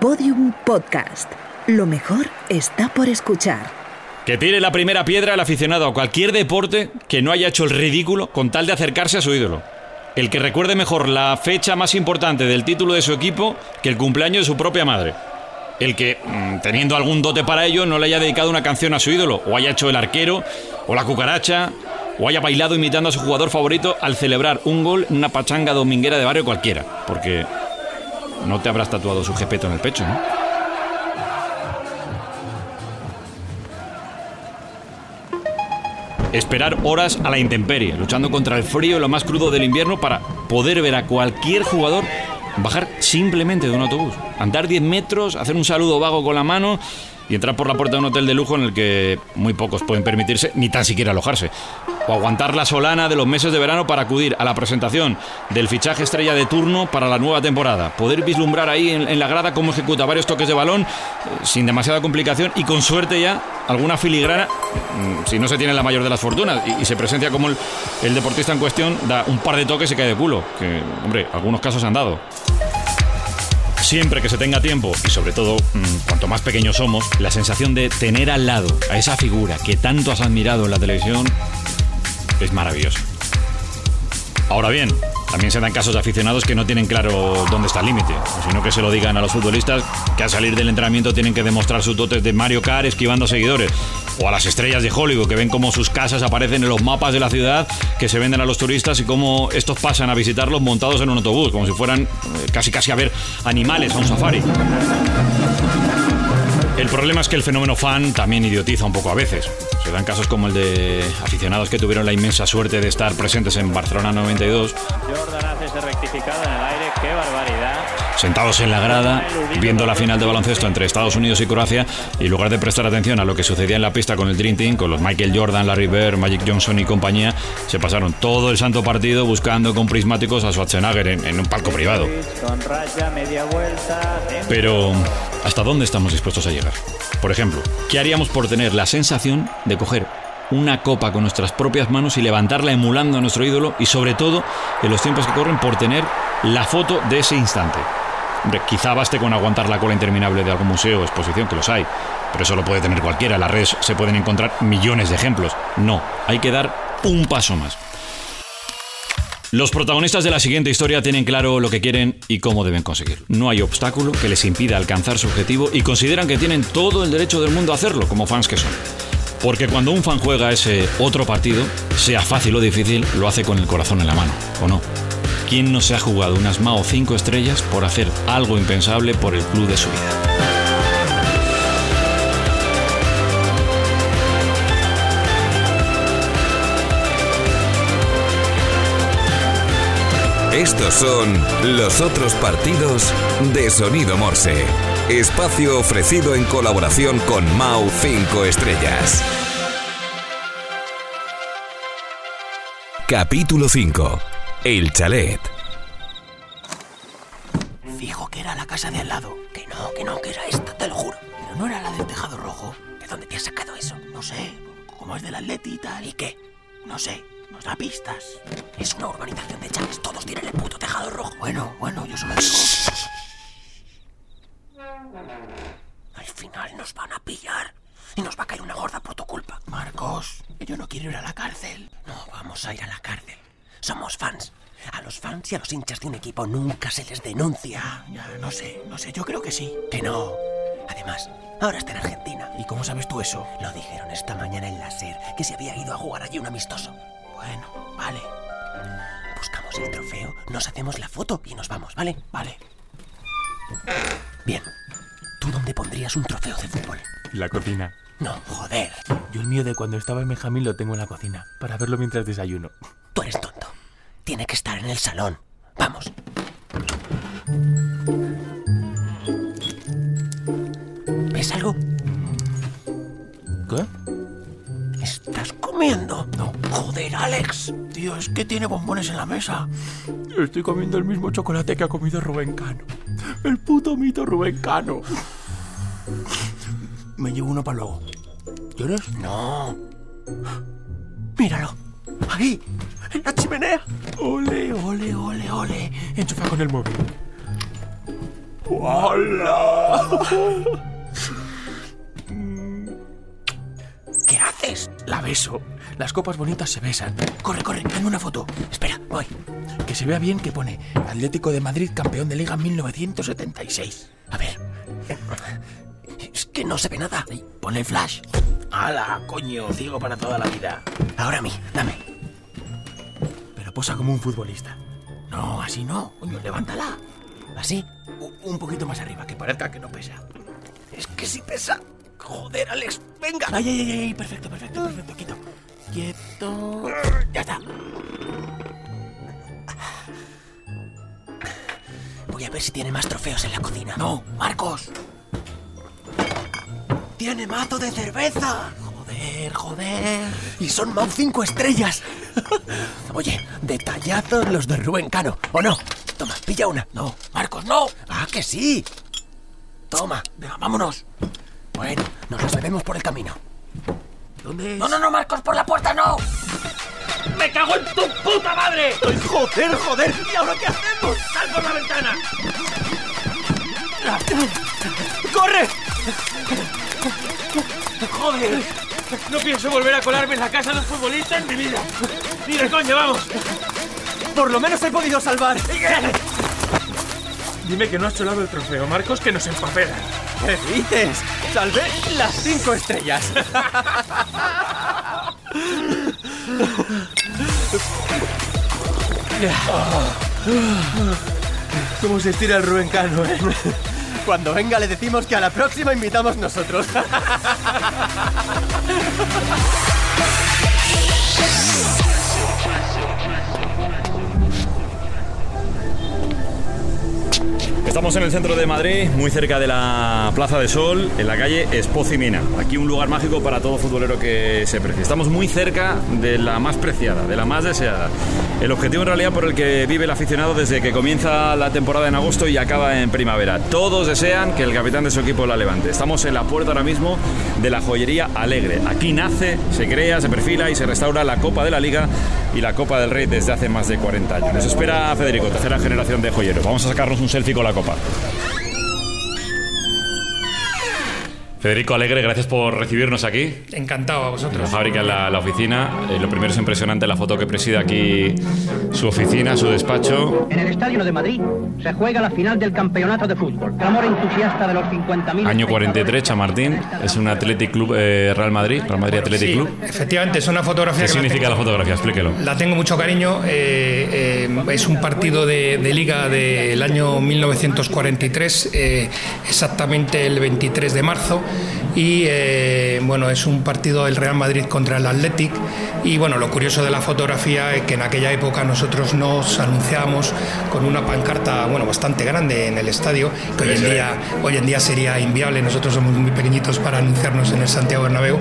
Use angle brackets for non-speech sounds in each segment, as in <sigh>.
Podium Podcast. Lo mejor está por escuchar. Que tire la primera piedra el aficionado a cualquier deporte que no haya hecho el ridículo con tal de acercarse a su ídolo. El que recuerde mejor la fecha más importante del título de su equipo que el cumpleaños de su propia madre. El que, mm, teniendo algún dote para ello, no le haya dedicado una canción a su ídolo, o haya hecho el arquero, o la cucaracha, o haya bailado imitando a su jugador favorito al celebrar un gol en una pachanga dominguera de barrio cualquiera. Porque no te habrás tatuado su jepeto en el pecho, ¿no? Esperar horas a la intemperie, luchando contra el frío lo más crudo del invierno para poder ver a cualquier jugador bajar simplemente de un autobús. Andar 10 metros, hacer un saludo vago con la mano y entrar por la puerta de un hotel de lujo en el que muy pocos pueden permitirse ni tan siquiera alojarse. O aguantar la solana de los meses de verano para acudir a la presentación del fichaje estrella de turno para la nueva temporada. Poder vislumbrar ahí en, la grada cómo ejecuta varios toques de balón eh, sin demasiada complicación y con suerte ya alguna filigrana, mm, si no se tiene la mayor de las fortunas y, se presenta como el, el deportista en cuestión, da un par de toques y cae de culo. Que, hombre, algunos casos han dado. Siempre que se tenga tiempo y sobre todo mm, cuanto más pequeños somos, la sensación de tener al lado a esa figura que tanto has admirado en la televisión es maravillosa. Ahora bien, también se dan casos de aficionados que no tienen claro dónde está el límite, sino que se lo digan a los futbolistas que al salir del entrenamiento tienen que demostrar sus dotes de Mario Kart esquivando seguidores, o a las estrellas de Hollywood que ven cómo sus casas aparecen en los mapas de la ciudad que se venden a los turistas y cómo estos pasan a visitarlos montados en un autobús, como si fueran eh, casi casi a ver animales a un safari. El problema es que el fenómeno fan también idiotiza un poco a veces. Se dan casos como el de aficionados que tuvieron la inmensa suerte de estar presentes en Barcelona 92. Jordan hace rectificado en el aire, qué barbaridad. Sentados en la grada, viendo la final de baloncesto entre Estados Unidos y Croacia, y en lugar de prestar atención a lo que sucedía en la pista con el Dream Team, con los Michael Jordan, Larry Bird, Magic Johnson y compañía, se pasaron todo el santo partido buscando con prismáticos a Schwarzenegger en, en un palco privado. Pero ¿Hasta dónde estamos dispuestos a llegar? Por ejemplo, ¿qué haríamos por tener la sensación de coger una copa con nuestras propias manos y levantarla emulando a nuestro ídolo y sobre todo en los tiempos que corren por tener la foto de ese instante? Quizá baste con aguantar la cola interminable de algún museo o exposición, que los hay, pero eso lo puede tener cualquiera. En las redes se pueden encontrar millones de ejemplos. No, hay que dar un paso más. Los protagonistas de la siguiente historia tienen claro lo que quieren y cómo deben conseguirlo. No hay obstáculo que les impida alcanzar su objetivo y consideran que tienen todo el derecho del mundo a hacerlo, como fans que son. Porque cuando un fan juega ese otro partido, sea fácil o difícil, lo hace con el corazón en la mano, ¿o no? ¿Quién no se ha jugado unas Mao 5 estrellas por hacer algo impensable por el club de su vida? Estos son los otros partidos de Sonido Morse. Espacio ofrecido en colaboración con Mau 5 Estrellas. Capítulo 5. El chalet. Fijo que era la casa de al lado. Que no, que no, que era esta, te lo juro. Pero no era la del tejado rojo. ¿De dónde te has sacado eso? No sé. Como es del atleti y tal. ¿Y qué? No sé. Nos pistas. Es una urbanización de chales. Todos tienen el puto tejado rojo. Bueno, bueno, yo solo digo. Al final nos van a pillar. Y nos va a caer una gorda por tu culpa. Marcos, yo no quiero ir a la cárcel. No, vamos a ir a la cárcel. Somos fans. A los fans y a los hinchas de un equipo nunca se les denuncia. Ya, no sé, no sé, yo creo que sí. Que no. Además, ahora está en Argentina. ¿Y cómo sabes tú eso? Lo dijeron esta mañana en la SER, que se había ido a jugar allí un amistoso. Bueno, vale. Buscamos el trofeo, nos hacemos la foto y nos vamos, ¿vale? Vale. Bien. ¿Tú dónde pondrías un trofeo de fútbol? La cocina. No, joder. Yo el mío de cuando estaba en Benjamín lo tengo en la cocina, para verlo mientras desayuno. Tú eres tonto. Tiene que estar en el salón. Vamos. ¿Ves algo? ¿Qué? ¿Estás comiendo? No. Joder, Alex. Tío, es que tiene bombones en la mesa. Estoy comiendo el mismo chocolate que ha comido Rubén Cano. El puto mito Rubén Cano. Me llevo uno para luego. ¿Quieres? No. Míralo. Ahí, en la chimenea. Ole, ole, ole, ole. Enchufa con el móvil. ¿Qué <laughs> haces? La beso. Las copas bonitas se besan. Corre, corre, dame una foto. Espera, voy. Que se vea bien que pone Atlético de Madrid campeón de Liga 1976. A ver. Es que no se ve nada. Ponle el flash. ¡Hala, coño! Ciego para toda la vida. Ahora a mí, dame. Pero posa como un futbolista. No, así no. Coño, levántala. ¿Así? Un poquito más arriba, que parezca que no pesa. Es que sí pesa. Joder, Alex, venga. Ay, ay, ay, ay, perfecto, perfecto, perfecto. Quieto. Quieto. Ya está. Voy a ver si tiene más trofeos en la cocina. No, Marcos. ¡Tiene mazo de cerveza! Joder, joder. Y son Mau 5 estrellas. <laughs> Oye, detallazos los de Rubén Cano, ¿o no? Toma, pilla una. No, Marcos, no. Ah, que sí. Toma. Venga, vámonos. Bueno, nos los bebemos por el camino. ¿Dónde es? No, no, no, Marcos, por la puerta no. ¡Me cago en tu puta madre! ¡Ay, joder, joder! ¿Y ahora qué hacemos? ¡Sal por la ventana! ¡Corre! ¡Joder! No pienso volver a colarme en la casa de un futbolista en mi vida. Ni de coña, vamos. Por lo menos he podido salvar. Dime que no has cholado el trofeo, Marcos, que nos empapela. ¿Qué dices? Salvé las cinco estrellas. ¿Cómo se estira el Rubén Cano, eh? Cuando venga le decimos que a la próxima invitamos nosotros. Estamos en el centro de Madrid, muy cerca de la Plaza de Sol, en la calle Espocimina. Aquí un lugar mágico para todo futbolero que se precie. Estamos muy cerca de la más preciada, de la más deseada. El objetivo en realidad por el que vive el aficionado desde que comienza la temporada en agosto y acaba en primavera. Todos desean que el capitán de su equipo la levante. Estamos en la puerta ahora mismo de la joyería Alegre. Aquí nace, se crea, se perfila y se restaura la Copa de la Liga y la Copa del Rey desde hace más de 40 años. Nos espera Federico, tercera generación de joyeros. Vamos a sacarnos un selfie con la Copa. Federico Alegre, gracias por recibirnos aquí. Encantado a La vosotros. fábrica, en la, la oficina. Eh, lo primero es impresionante la foto que preside aquí su oficina, su despacho. En el Estadio de Madrid se juega la final del campeonato de fútbol. Clamor entusiasta de los 50.000. Año 43, Chamartín. Es un Athletic Club eh, Real Madrid, Real Madrid Athletic Sí, Club. efectivamente, es una fotografía ¿Qué que la significa tengo- la fotografía? Explíquelo. La tengo mucho cariño. eh, eh, es un partido de, de liga del año 1943, eh, exactamente el 23 de marzo. Y eh, bueno, es un partido del Real Madrid contra el Athletic. Y bueno, lo curioso de la fotografía es que en aquella época nosotros nos anunciábamos con una pancarta bueno, bastante grande en el estadio, que hoy en día, hoy en día sería inviable. Nosotros somos muy pequeñitos para anunciarnos en el Santiago Bernabéu.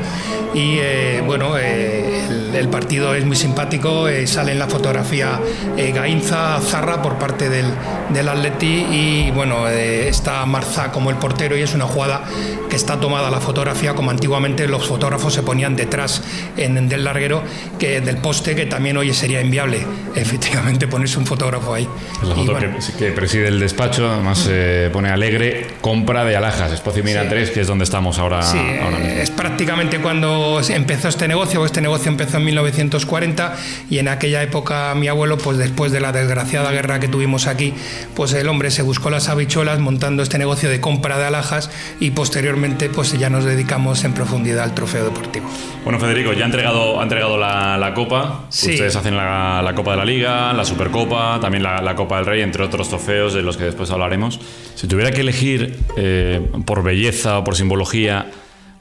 Y eh, bueno, eh, el, partido es muy simpático. eh, sale en la fotografía eh, Gainza Zarra por parte del, del Atleti y bueno, eh, está Marza como el portero y es una jugada que está tomada la fotografía como antiguamente los fotógrafos se ponían detrás en, del larguero que del poste que también hoy sería inviable <laughs> efectivamente ponerse un fotógrafo ahí. Es la foto bueno, que, que preside el despacho, además eh, pone alegre compra de alhajas, Espocimina Sí. 3, que es donde estamos ahora, Sí, ahora mismo. es prácticamente cuando empezó este negocio. Este negocio empezó en 1940 y en aquella época mi abuelo, pues después de la desgraciada guerra que tuvimos aquí, pues el hombre se buscó las habichuelas montando este negocio de compra de alhajas y posteriormente pues ya nos dedicamos en profundidad al trofeo deportivo. Bueno, Federico, ya ha entregado, ha entregado la, la Copa. Sí. Ustedes hacen la, la Copa de la Liga, la Supercopa, también la, la Copa del Rey, entre otros trofeos de los que después hablaremos. Si tuviera que elegir eh, por belleza o por simbología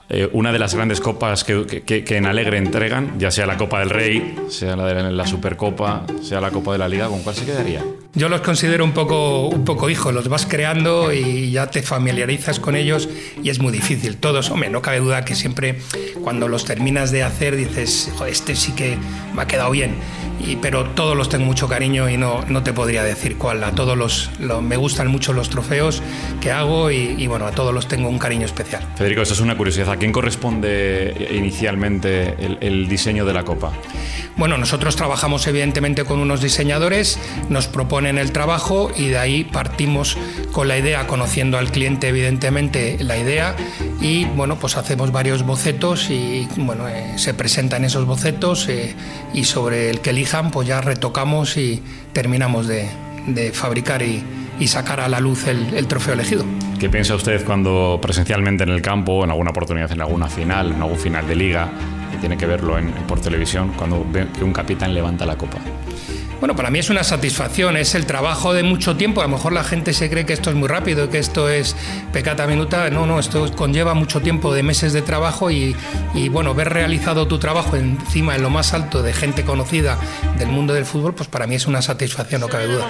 eh, una de las grandes copas que, que- que en Alegre entregan, ya sea la Copa del Rey, sea la de la Supercopa, sea la Copa de la Liga, ¿con cuál se quedaría? Yo los considero un poco, un poco hijos, los vas creando y ya te familiarizas con ellos y es muy difícil. Todos, hombre, no cabe duda que siempre cuando los terminas de hacer dices, "Joder, este sí que me ha quedado bien. Y, pero todos los tengo mucho cariño y no, no te podría decir cuál. A todos los, lo- me gustan mucho los trofeos que hago y, y, bueno, a todos los tengo un cariño especial. Federico, esto es una curiosidad ¿A quién corresponde inicialmente el, el diseño de la copa? Bueno, nosotros trabajamos evidentemente con unos diseñadores, nos proponen el trabajo y de ahí partimos con la idea, conociendo al cliente evidentemente la idea y bueno, pues hacemos varios bocetos y bueno, eh, se presentan esos bocetos eh, y sobre el que elijan pues ya retocamos y terminamos de, de fabricar y, y sacar a la luz el, el, trofeo elegido. ¿Qué piensa usted cuando presencialmente en el campo, en alguna oportunidad, en alguna final, en algún final de liga, que tiene que verlo en, por televisión, cuando ve que un capitán levanta la copa? Bueno, para mí es una satisfacción, es el trabajo de mucho tiempo. A lo mejor la gente se cree que esto es muy rápido, que esto es pecata minuta. No, no, esto conlleva mucho tiempo de meses de trabajo y, y, bueno, ver realizado tu trabajo encima en lo más alto de gente conocida del mundo del fútbol, pues para mí es una satisfacción, no cabe duda.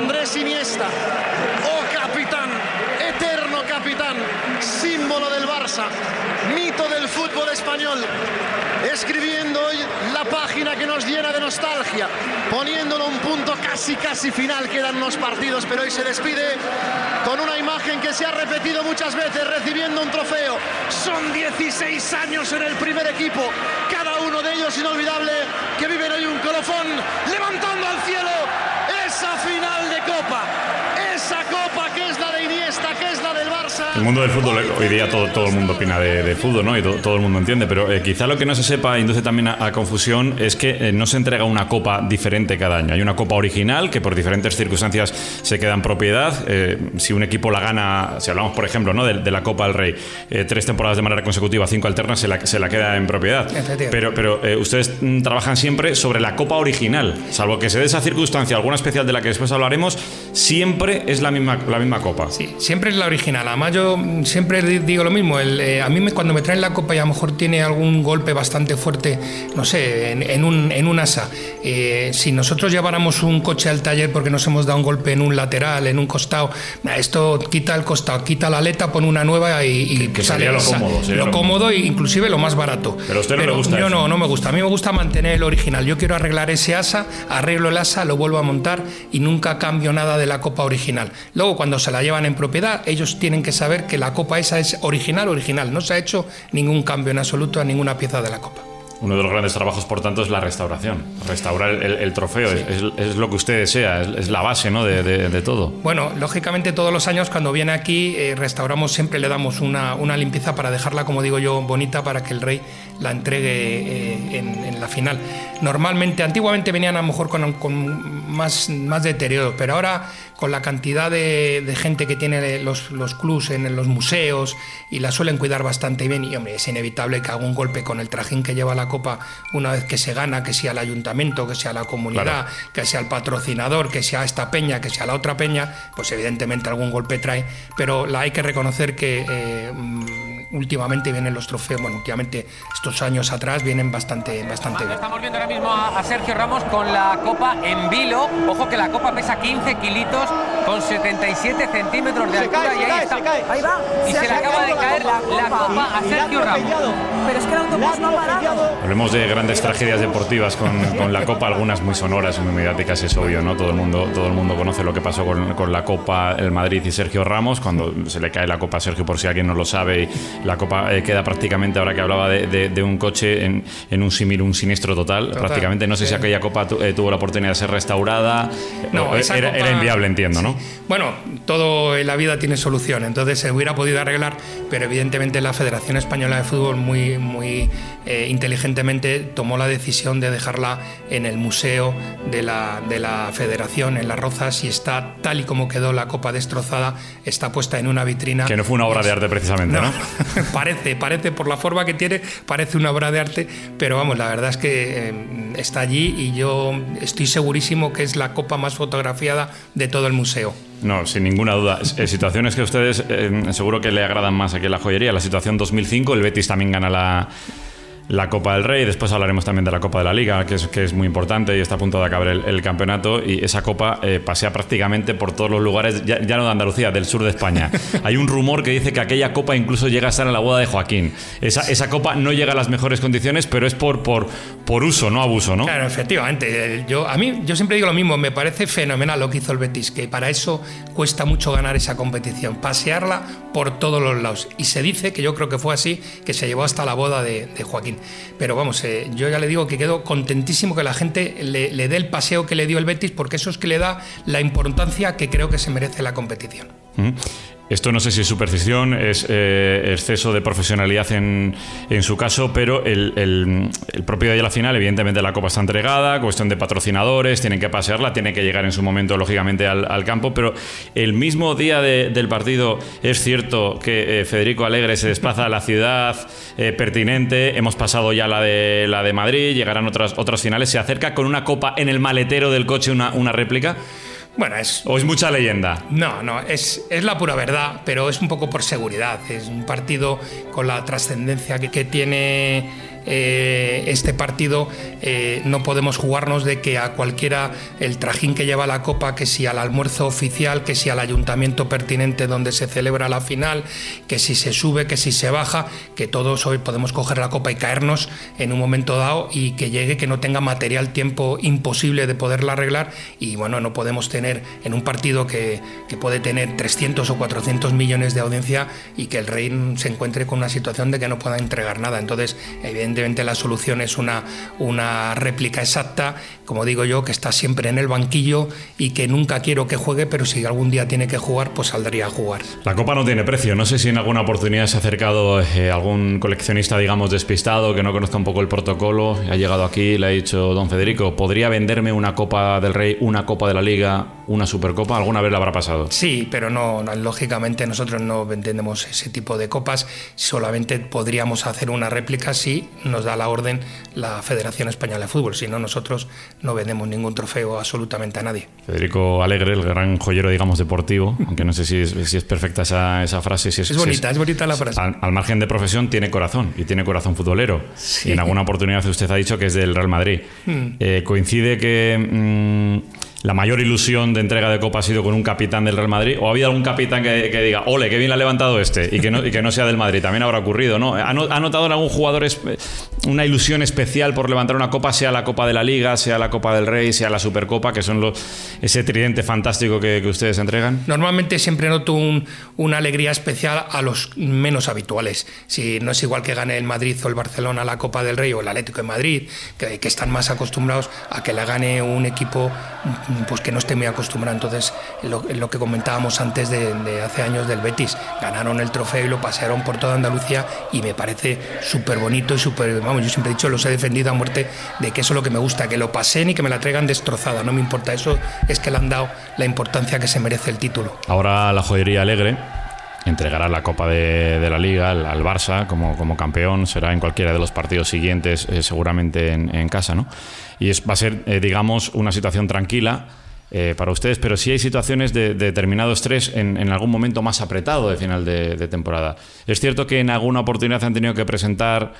Andrés Iniesta, oh capitán, eterno capitán, símbolo del Barça, mito del fútbol español, escribiendo hoy la página que nos llena de nostalgia, poniéndolo un punto casi casi final, quedan unos partidos, pero hoy se despide con una imagen que se ha repetido muchas veces, recibiendo un trofeo. Son 16 años en el primer equipo, cada uno de ellos inolvidable, que viven hoy un colofón, levantando al cielo final de Copa, esa Copa que es la de Iniesta, que es la del Barça. El mundo del fútbol, hoy día todo, todo el mundo opina de, de fútbol, ¿no? Y to, todo el mundo entiende, pero eh, quizá lo que no se sepa, induce también a, a confusión, es que eh, no se entrega una copa diferente cada año. Hay una copa original que por diferentes circunstancias se queda en propiedad. Eh, si un equipo la gana, si hablamos, por ejemplo, ¿no? de, de la Copa del Rey, eh, tres temporadas de manera consecutiva, cinco alternas, se la, se la queda en propiedad. Pero, pero ustedes mm, trabajan siempre sobre la copa original, salvo que se dé esa circunstancia, alguna especial de la que después hablaremos, siempre es la misma, la misma copa. Sí, siempre es la original. Además, yo siempre digo lo mismo. El, eh, a mí me, cuando me traen la copa y a lo mejor tiene algún golpe bastante fuerte, no sé, en, en un, en un asa. Eh, si nosotros lleváramos un coche al taller porque nos hemos dado un golpe en un lateral, en un costado, esto quita el costado, quita la aleta, pone una nueva y, y que sale lo cómodo. Lo, lo cómodo e inclusive lo más barato. Pero a usted no Pero le gusta. Yo eso. no, no me gusta. A mí me gusta mantener el original. Yo quiero arreglar ese asa, arreglo el asa, lo vuelvo a montar y nunca cambio nada de la copa original. Luego, cuando se la llevan en propiedad, ellos tienen que saber que la copa esa es original, original. No se ha hecho ningún cambio en absoluto a ninguna pieza de la copa. Uno de los grandes trabajos, por tanto, es la restauración. Restaurar el, el trofeo sí. es, es, lo que usted desea, es, es la base ¿no? de, de, de, todo. Bueno, lógicamente todos los años cuando viene aquí eh, restauramos, siempre le damos una, una, limpieza para dejarla, como digo yo, bonita para que el rey la entregue eh, en, en, la final. Normalmente, antiguamente venían a lo mejor con, con más, más deterioro, pero ahora con la cantidad de, de gente que tiene los, los clubs en los museos y la suelen cuidar bastante bien y hombre, es inevitable que haga un golpe con el trajín que lleva la copa una vez que se gana, que sea el ayuntamiento, que sea la comunidad, claro. que sea el patrocinador, que sea esta peña, que sea la otra peña, pues evidentemente algún golpe trae, pero la hay que reconocer que eh, últimamente vienen los trofeos, bueno, últimamente estos años atrás vienen bastante, bastante bien. Estamos viendo ahora mismo a, Sergio Ramos con la copa en vilo, ojo que la copa pesa 15 kilitos con 77 centímetros de se altura cae, y ahí cae, está. Se cae. Ahí va. Y se, se le acaba de caer la, la copa a Sergio Ramos. Pero es que el autobús no ha parado. Hablemos de grandes tragedias deportivas con, con, la Copa, algunas muy sonoras y muy mediáticas, es obvio, ¿no? Todo el mundo, todo el mundo conoce lo que pasó con, con, la Copa el Madrid y Sergio Ramos, cuando se le cae la Copa a Sergio, por si alguien no lo sabe, y la Copa eh, queda prácticamente, ahora que hablaba de, de, de un coche, en, en, un símil, un siniestro total, total, prácticamente. No sé sí. si aquella Copa tu, eh, tuvo la oportunidad de ser restaurada. No, era, copa, era, inviable, entiendo, sí. ¿no? Bueno, todo en la vida tiene solución, entonces se hubiera podido arreglar, pero evidentemente la Federación Española de Fútbol muy, muy eh, inteligentemente tomó la decisión de dejarla en el museo de la, de la Federación, en Las Rozas, y está tal y como quedó la copa destrozada, está puesta en una vitrina. Que no fue una obra de arte precisamente, ¿no? ¿no? <laughs> parece, parece, por la forma que tiene, parece una obra de arte, pero vamos, la verdad es que eh, está allí y yo estoy segurísimo que es la copa más fotografiada de todo el museo. No, sin ninguna duda. Eh, situaciones que a ustedes eh, seguro que le agradan más aquí en la joyería. La situación 2005, el Betis también gana la, la Copa del Rey, después hablaremos también de la Copa de la Liga, que es, que es muy importante y está a punto de acabar el, el campeonato. Y esa copa eh, pasea prácticamente por todos los lugares, ya, ya no de Andalucía, del sur de España. <laughs> Hay un rumor que dice que aquella copa incluso llega a estar en la boda de Joaquín. Esa, esa copa no llega a las mejores condiciones, pero es por, por, por uso, no abuso, ¿no? Claro, efectivamente. Yo, a mí, yo siempre digo lo mismo, me parece fenomenal lo que hizo el Betis, que para eso cuesta mucho ganar esa competición, pasearla por todos los lados. Y se dice, que yo creo que fue así, que se llevó hasta la boda de, de Joaquín. Pero vamos, eh, yo ya le digo que quedo contentísimo que la gente le, le dé el paseo que le dio el Betis, porque eso es que le da la importancia que creo que se merece la competición. Esto no sé si es superstición, es eh, exceso de profesionalidad en, en su caso, pero el, el- el propio día de la final, evidentemente la copa está entregada, cuestión de patrocinadores, tienen que pasearla, tiene que llegar en su momento, lógicamente, al, al campo, pero el mismo día de- del partido es cierto que eh, Federico Alegre se desplaza a la ciudad eh, pertinente, hemos pasado ya la de, la de Madrid, llegarán otras, otras finales, se acerca con una copa en el maletero del coche, una, una réplica. Bueno, es. ¿O es mucha leyenda? No, no, es, es la pura verdad, pero es un poco por seguridad. Es un partido con la trascendencia que, que tiene eh, este partido. eh, no podemos jugarnos de que a cualquiera el trajín que lleva la copa, que si al almuerzo oficial, que si al ayuntamiento pertinente donde se celebra la final, que si se sube, que si se baja, que todos hoy podemos coger la copa y caernos en un momento dado y que llegue, que no tenga material tiempo imposible de poderla arreglar y bueno, no podemos tener en un partido que, que puede tener 300 o 400 millones de audiencia y que el rey se encuentre con una situación de que no pueda entregar nada. Entonces, evidentemente la solución es una, una réplica exacta, como digo yo, que está siempre en el banquillo y que nunca quiero que juegue, pero si algún día tiene que jugar, pues saldría a jugar. La copa no tiene precio. No sé si en alguna oportunidad se ha acercado eh, algún coleccionista, digamos, despistado, que no conozca un poco el protocolo, ha llegado aquí le ha dicho, don Federico, ¿podría venderme una Copa del Rey, una Copa de la Liga, una Supercopa? ¿Alguna vez le habrá pasado? Sí, pero no, no, lógicamente nosotros no vendemos ese tipo de copas, solamente podríamos hacer una réplica si nos da la orden la Federación Española de Fútbol, si no nosotros no vendemos ningún trofeo absolutamente a nadie. Federico Alegre, el gran joyero, digamos, deportivo, aunque no sé si es, si es perfecta esa, esa frase. Si es, Es si bonita, es bonita la frase. Al, al margen de profesión, tiene corazón y tiene corazón futbolero. Sí. Y en alguna oportunidad usted ha dicho que es del Real Madrid. Mm. Eh, coincide que mm, la mayor ilusión de entrega de Copa ha sido con un capitán del Real Madrid. ¿O ha habido algún capitán que, diga, ole, qué bien la ha levantado este? Y que no, y que no sea del Madrid. También habrá ocurrido, ¿no? ¿Ha, no- ha notado en algún jugador es- una ilusión especial por levantar una Copa, sea la Copa de la Liga, sea la Copa del Rey, sea la Supercopa, que son los, ese tridente fantástico que, ustedes entregan? Normalmente siempre noto un- una alegría especial a los menos habituales. Si no es igual que gane el Madrid o el Barcelona la Copa del Rey o el Atlético de Madrid, que, están más acostumbrados a que la gane un equipo pues que no esté muy acostumbrado. Entonces, lo, que comentábamos antes de, de hace años del Betis, ganaron el trofeo y lo pasearon por toda Andalucía y me parece súper bonito y súper, vamos, yo siempre he dicho, los he defendido a muerte de que eso es lo que me gusta, que lo pasen y que me la traigan destrozada, no me importa, eso es que le han dado la importancia que se merece el título. Ahora la joyería alegre entregará la Copa de, la Liga al, Barça como, campeón. Será en cualquiera de los partidos siguientes, eh, seguramente en, casa, ¿no? Y va a ser, eh, digamos, una situación tranquila. eh, para ustedes, pero sí hay situaciones de, de determinado estrés en, algún momento más apretado de final de temporada. Es cierto que en alguna oportunidad han tenido que presentar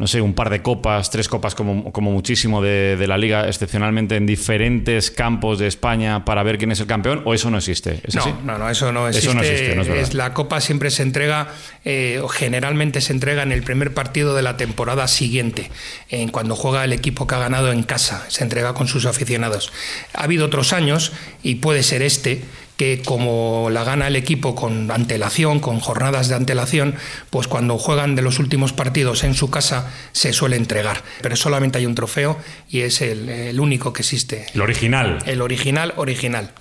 no sé, un par de copas, tres copas como, como muchísimo de, de la liga, excepcionalmente en diferentes campos de España para ver quién es el campeón, o eso no existe. ¿Es no, así? no, no, eso no Eso existe. no existe, no es la copa siempre se entrega, eh, o generalmente se entrega en el primer partido de la temporada siguiente, en cuando juega el equipo que ha ganado en casa, se entrega con sus aficionados. Ha habido otros años, y puede ser este, que como la gana el equipo con antelación, con jornadas de antelación, pues cuando juegan de los últimos partidos en su casa se suele entregar. Pero solamente hay un trofeo y es el, el único que existe. El original. El original, original.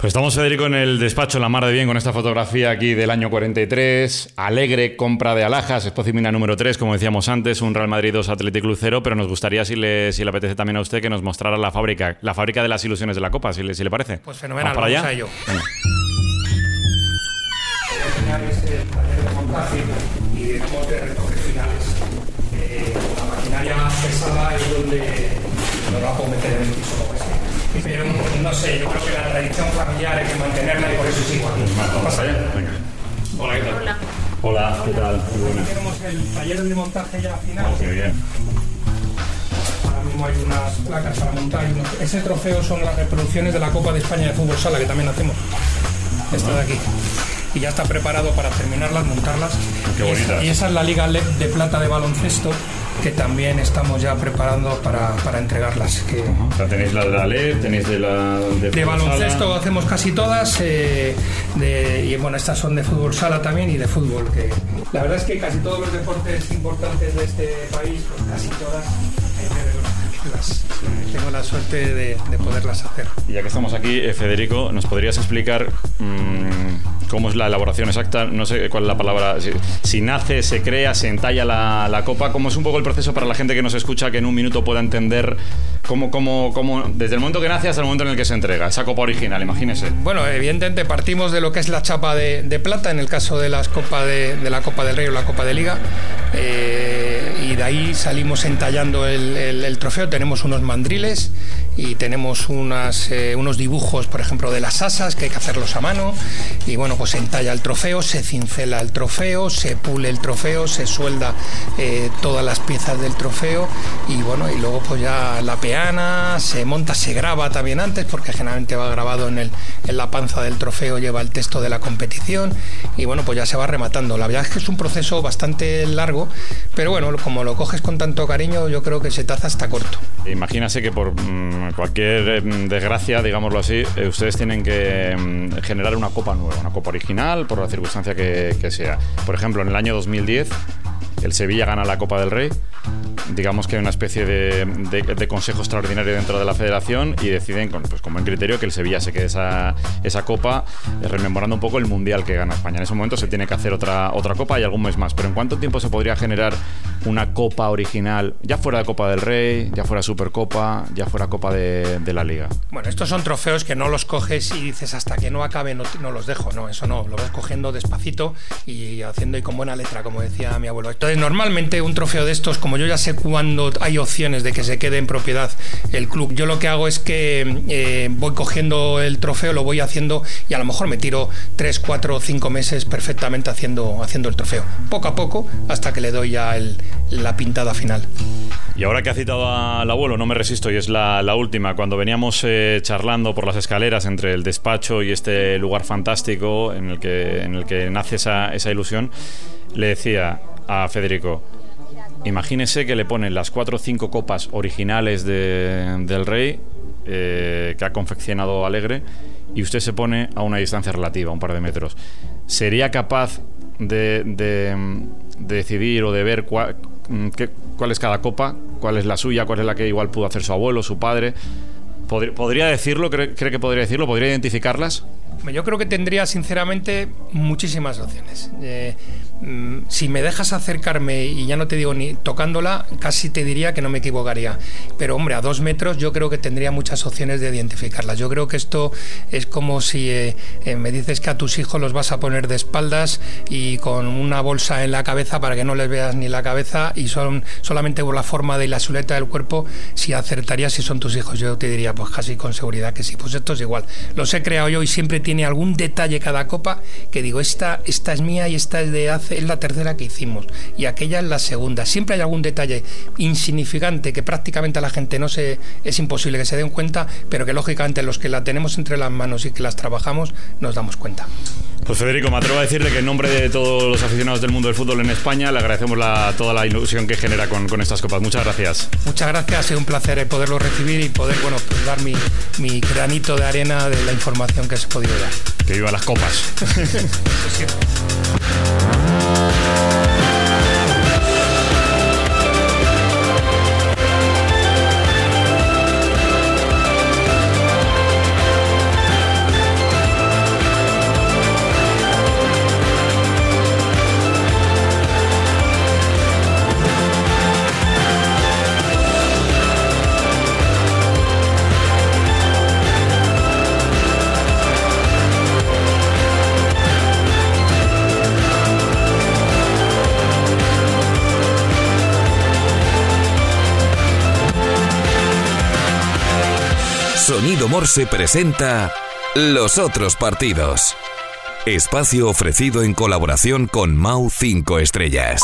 Pues estamos, Federico, en el despacho La Mar de Bien con esta fotografía aquí del año 43. Alegre compra de alhajas, Espocimina número 3, como decíamos antes, un Real Madrid 2 Athletic Club 0, pero nos gustaría, si le, si le apetece también a usted, que nos mostrara la fábrica, la fábrica de las ilusiones de la Copa, si le, si le parece. Pues fenomenal, para vamos allá? a ello. Venga. y digamos de retoques finales. Eh, la maquinaria pesada es donde no la puedo meter en un piso. Pero no sé, yo creo que la tradición familiar hay que mantenerla y por eso sigo aquí. Pasa allá. Venga. Hola, ¿qué tal? Hola, ¿qué tal? Tenemos el taller de montaje ya final. Qué bien. Ahora mismo hay unas placas para montar. y unos- Ese trofeo son las reproducciones de la Copa de España de Fútbol Sala, que también hacemos. Esta de aquí. Y ya está preparado para terminarlas, montarlas. Qué Y esa- bonitas. Y esa es la Liga LED de Plata de Baloncesto, que también estamos ya preparando para, para entregarlas. Que, O sea, tenéis la de la LED, tenéis de la de, de baloncesto sala. hacemos casi todas eh, de- y bueno estas son de fútbol sala también y de fútbol que la verdad es que casi todos los deportes importantes de este país pues casi todas eh, las- tengo la suerte de, de poderlas hacer Y ya que estamos aquí, eh, Federico, ¿nos podrías explicar mm, cómo es la elaboración exacta? No sé cuál es la palabra. Si, nace, se crea, se entalla la, copa. ¿Cómo es un poco el proceso para la gente que nos escucha que en un minuto pueda entender cómo, cómo, cómo desde el momento que nace hasta el momento en el que se entrega? Esa copa original, imagínese. Bueno, evidentemente partimos de lo que es la chapa de, plata en el caso de las copas de, la Copa del Rey o la Copa de Liga. eh, y de ahí salimos entallando el- el trofeo. Tenemos unos mandriles y tenemos unas, eh, unos dibujos, por ejemplo, de las asas que hay que hacerlos a mano. Y bueno, pues se entalla el trofeo, se cincela el trofeo, se pule el trofeo, se suelda eh, todas las piezas del trofeo y bueno, y luego pues ya la peana, se monta, se graba también antes porque generalmente va grabado en, el, en la panza del trofeo, lleva el texto de la competición y bueno, pues ya se va rematando. La verdad es que es un proceso bastante largo, pero bueno, como lo coges con tanto cariño, yo creo que se hace hasta corto. Imagínase que por mm, cualquier mm, desgracia, digámoslo así, eh, ustedes tienen que mm, generar una copa nueva, una copa original, por la circunstancia que sea. Por ejemplo, en el año 2010, el Sevilla gana la Copa del Rey. Digamos que hay una especie de, consejo extraordinario dentro de la federación y deciden, con, pues, con buen criterio, que el Sevilla se quede esa, copa, eh, rememorando un poco el mundial que gana España. En ese momento se tiene que hacer otra, otra copa y algún mes más. Pero ¿en cuánto tiempo se podría generar una copa original, ya fuera de Copa del Rey, ya fuera Supercopa, ya fuera Copa de, de la Liga? Bueno, estos son trofeos que no los coges y dices hasta que no acabe no, no los dejo, no, eso no, lo vas cogiendo despacito y haciendo y con buena letra, como decía mi abuelo. Entonces, normalmente un trofeo de estos, como yo ya sé cuándo hay opciones de que se quede en propiedad el club, yo lo que hago es que eh, voy cogiendo el trofeo, lo voy haciendo y a lo mejor me tiro 3, 4 5 meses perfectamente haciendo, haciendo el trofeo, poco a poco, hasta que le doy ya el- la pintada final. Y ahora que ha citado al abuelo, no me resisto, y es la, la última, cuando veníamos eh, charlando por las escaleras entre el despacho y este lugar fantástico en el que, en el que nace esa, esa ilusión, le decía a Federico, imagínese que le ponen las cuatro o cinco copas originales de- del rey eh, que ha confeccionado Alegre y usted se pone a una distancia relativa, un par de metros. ¿Sería capaz de, de- de decidir o de ver cua- mm, cuál es cada copa, cuál es la suya, cuál es la que igual pudo hacer su abuelo, su padre? ¿Podr- ¿Podría decirlo? ¿Cree, que podría decirlo? ¿Podría identificarlas? Yo creo que tendría sinceramente muchísimas opciones. Eh, mm, si me dejas acercarme y ya no te digo ni tocándola, casi te diría que no me equivocaría. Pero hombre, a dos metros yo creo que tendría muchas opciones de identificarlas. Yo creo que esto es como si eh, eh, me dices que a tus hijos los vas a poner de espaldas y con una bolsa en la cabeza para que no les veas ni la cabeza y son solamente por la forma de la silueta del cuerpo si acertarías si son tus hijos. Yo te diría pues casi con seguridad que sí. Pues esto es igual. Los he creado yo y siempre tiene algún detalle cada copa que digo, esta, esta es mía y esta es de hace, es la tercera que hicimos y aquella es la segunda. Siempre hay algún detalle insignificante que prácticamente a la gente no se es imposible que se den cuenta, pero que lógicamente los que la tenemos entre las manos y que las trabajamos nos damos cuenta. Pues Federico, me atrevo a decirle que en nombre de todos los aficionados del mundo del fútbol en España le agradecemos la- toda la ilusión que genera con, con estas copas. Muchas gracias. Muchas gracias, ha sido un placer eh, poderlo recibir y poder bueno, pues dar mi, mi granito de arena de la información que se ha podido dar. Que viva las copas. <laughs> Morse presenta los otros partidos. Espacio ofrecido en colaboración con Mau 5 Estrellas.